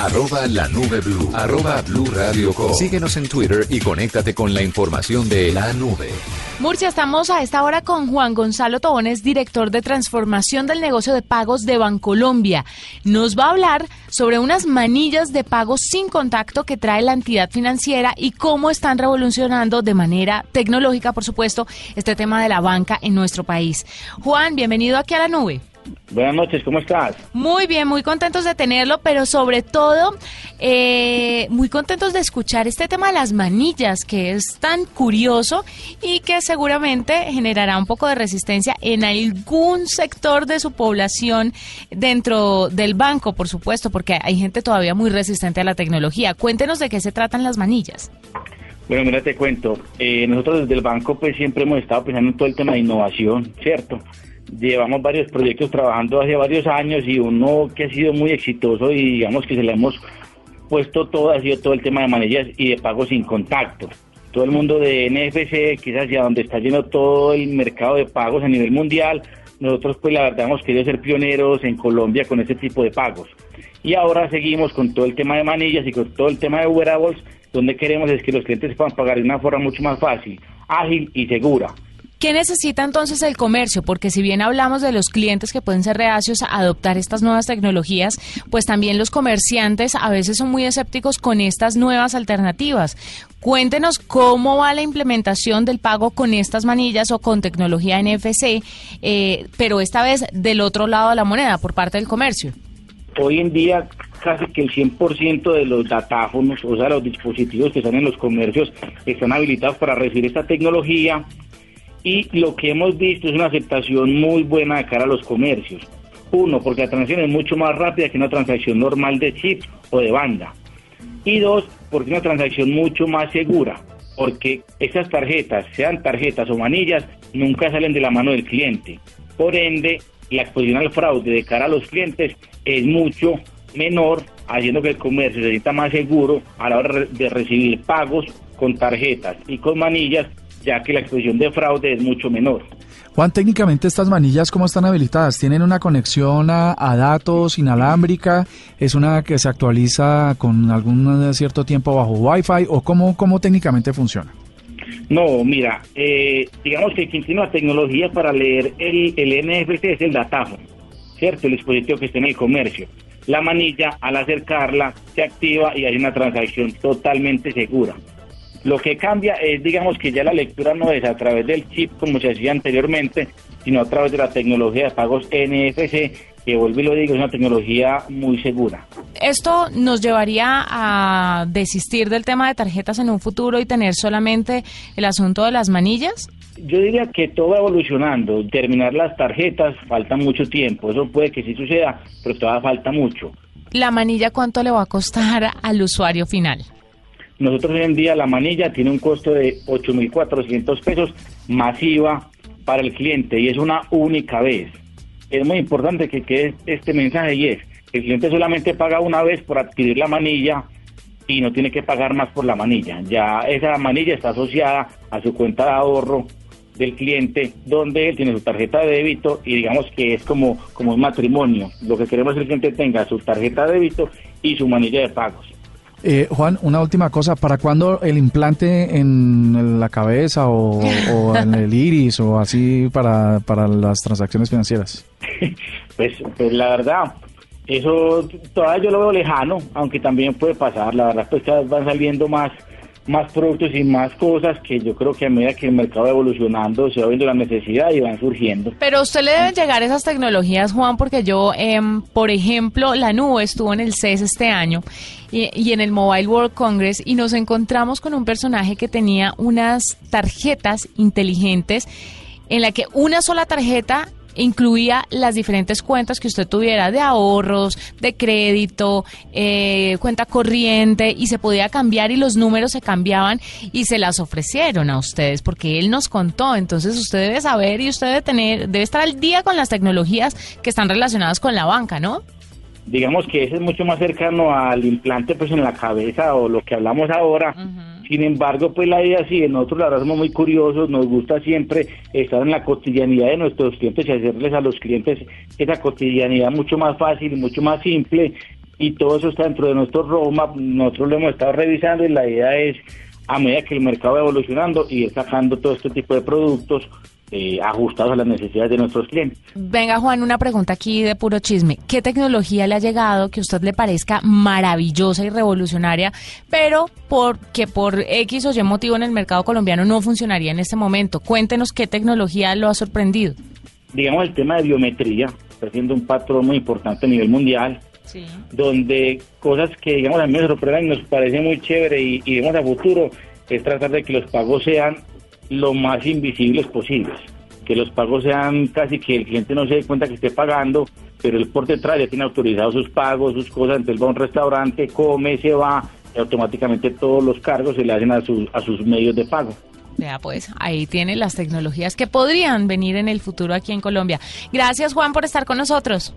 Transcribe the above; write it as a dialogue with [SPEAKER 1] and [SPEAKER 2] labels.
[SPEAKER 1] Arroba la nube blue. Arroba blue radio com. Síguenos en Twitter y conéctate con la información de la nube.
[SPEAKER 2] Murcia, estamos a esta hora con Juan Gonzalo Tobones, director de transformación del negocio de pagos de Bancolombia. Nos va a hablar sobre unas manillas de pagos sin contacto que trae la entidad financiera y cómo están revolucionando de manera tecnológica, por supuesto, este tema de la banca en nuestro país. Juan, bienvenido aquí a la nube.
[SPEAKER 3] Buenas noches, ¿cómo estás?
[SPEAKER 2] Muy bien, muy contentos de tenerlo, pero sobre todo eh, muy contentos de escuchar este tema de las manillas, que es tan curioso y que seguramente generará un poco de resistencia en algún sector de su población dentro del banco, por supuesto, porque hay gente todavía muy resistente a la tecnología. Cuéntenos de qué se tratan las manillas.
[SPEAKER 3] Bueno, mira, te cuento. Eh, nosotros desde el banco pues siempre hemos estado pensando en todo el tema de innovación, ¿cierto? Llevamos varios proyectos trabajando hace varios años y uno que ha sido muy exitoso y digamos que se le hemos puesto todo ha sido todo el tema de manillas y de pagos sin contacto. Todo el mundo de NFC, quizás hacia donde está lleno todo el mercado de pagos a nivel mundial, nosotros pues la verdad hemos querido ser pioneros en Colombia con este tipo de pagos. Y ahora seguimos con todo el tema de manillas y con todo el tema de wearables, donde queremos es que los clientes puedan pagar de una forma mucho más fácil, ágil y segura.
[SPEAKER 2] ¿Qué necesita entonces el comercio? Porque si bien hablamos de los clientes que pueden ser reacios a adoptar estas nuevas tecnologías, pues también los comerciantes a veces son muy escépticos con estas nuevas alternativas. Cuéntenos cómo va la implementación del pago con estas manillas o con tecnología NFC, eh, pero esta vez del otro lado de la moneda, por parte del comercio.
[SPEAKER 3] Hoy en día casi que el 100% de los datáfonos, o sea, los dispositivos que están en los comercios, están habilitados para recibir esta tecnología y lo que hemos visto es una aceptación muy buena de cara a los comercios. Uno, porque la transacción es mucho más rápida que una transacción normal de chip o de banda. Y dos, porque es una transacción mucho más segura, porque esas tarjetas, sean tarjetas o manillas, nunca salen de la mano del cliente. Por ende, la exposición al fraude de cara a los clientes es mucho menor, haciendo que el comercio se sienta más seguro a la hora de recibir pagos con tarjetas y con manillas ya que la exposición de fraude es mucho menor.
[SPEAKER 4] Juan, técnicamente estas manillas, ¿cómo están habilitadas? ¿Tienen una conexión a, datos inalámbrica? ¿Es una que se actualiza con algún cierto tiempo bajo Wi-Fi? ¿O cómo, cómo técnicamente funciona?
[SPEAKER 3] No, mira, eh, digamos que quien tiene la tecnología para leer el, el NFC es el datáfono, ¿cierto? El dispositivo que está en el comercio. La manilla, al acercarla, se activa y hay una transacción totalmente segura. Lo que cambia es, digamos, que ya la lectura no es a través del chip como se hacía anteriormente, sino a través de la tecnología de pagos NFC, que vuelvo y lo digo, es una tecnología muy segura.
[SPEAKER 2] ¿Esto nos llevaría a desistir del tema de tarjetas en un futuro y tener solamente el asunto de las manillas?
[SPEAKER 3] Yo diría que todo va evolucionando. Terminar las tarjetas falta mucho tiempo. Eso puede que sí suceda, pero todavía falta mucho.
[SPEAKER 2] ¿La manilla cuánto le va a costar al usuario final?
[SPEAKER 3] Nosotros hoy en día la manilla tiene un costo de 8.400 pesos masiva para el cliente y es una única vez. Es muy importante que quede este mensaje y es, el cliente solamente paga una vez por adquirir la manilla y no tiene que pagar más por la manilla. Ya esa manilla está asociada a su cuenta de ahorro del cliente, donde él tiene su tarjeta de débito y digamos que es como, como un matrimonio. Lo que queremos es que el cliente tenga su tarjeta de débito y su manilla de pagos.
[SPEAKER 4] Eh, Juan, una última cosa, ¿para cuándo el implante en la cabeza o, en el iris o así para, para las transacciones financieras?
[SPEAKER 3] Pues, pues la verdad, eso todavía yo lo veo lejano, aunque también puede pasar, la verdad pues van saliendo más más productos y más cosas que yo creo que a medida que el mercado va evolucionando se va viendo la necesidad y van surgiendo.
[SPEAKER 2] Pero a usted le deben llegar esas tecnologías, Juan, porque yo, em, por ejemplo, la nube estuvo en el CES este año y, y, en el Mobile World Congress y nos encontramos con un personaje que tenía unas tarjetas inteligentes en la que una sola tarjeta incluía las diferentes cuentas que usted tuviera de ahorros, de crédito, eh, cuenta corriente y se podía cambiar y los números se cambiaban y se las ofrecieron a ustedes porque él nos contó. Entonces usted debe saber y usted debe tener, debe estar al día con las tecnologías que están relacionadas con la banca, ¿no?
[SPEAKER 3] Digamos que ese es mucho más cercano al implante pues en la cabeza o lo que hablamos ahora. Sin embargo, pues la idea sí, nosotros la verdad somos muy curiosos, nos gusta siempre estar en la cotidianidad de nuestros clientes y hacerles a los clientes esa cotidianidad mucho más fácil y mucho más simple y todo eso está dentro de nuestro roadmap. Nosotros lo hemos estado revisando y la idea es, a medida que el mercado va evolucionando, ir sacando todo este tipo de productos eh, ajustados a las necesidades de nuestros clientes.
[SPEAKER 2] Venga, Juan, una pregunta aquí de puro chisme. ¿Qué tecnología le ha llegado que a usted le parezca maravillosa y revolucionaria, pero porque por X o Y motivo en el mercado colombiano no funcionaría en este momento? Cuéntenos qué tecnología lo ha sorprendido.
[SPEAKER 3] Digamos el tema de biometría, está siendo un patrón muy importante a nivel mundial. donde cosas que digamos a mí nos sorprenden y nos parece muy chévere y, y vemos a futuro es tratar de que los pagos sean lo más invisibles posibles. Que los pagos sean casi que el cliente no se dé cuenta que esté pagando, pero él por detrás ya tiene autorizados sus pagos, sus cosas, entonces va a un restaurante, come, se va, y automáticamente todos los cargos se le hacen a sus, a sus medios de pago.
[SPEAKER 2] Ya, pues ahí tiene las tecnologías que podrían venir en el futuro aquí en Colombia. Gracias Juan por estar con nosotros.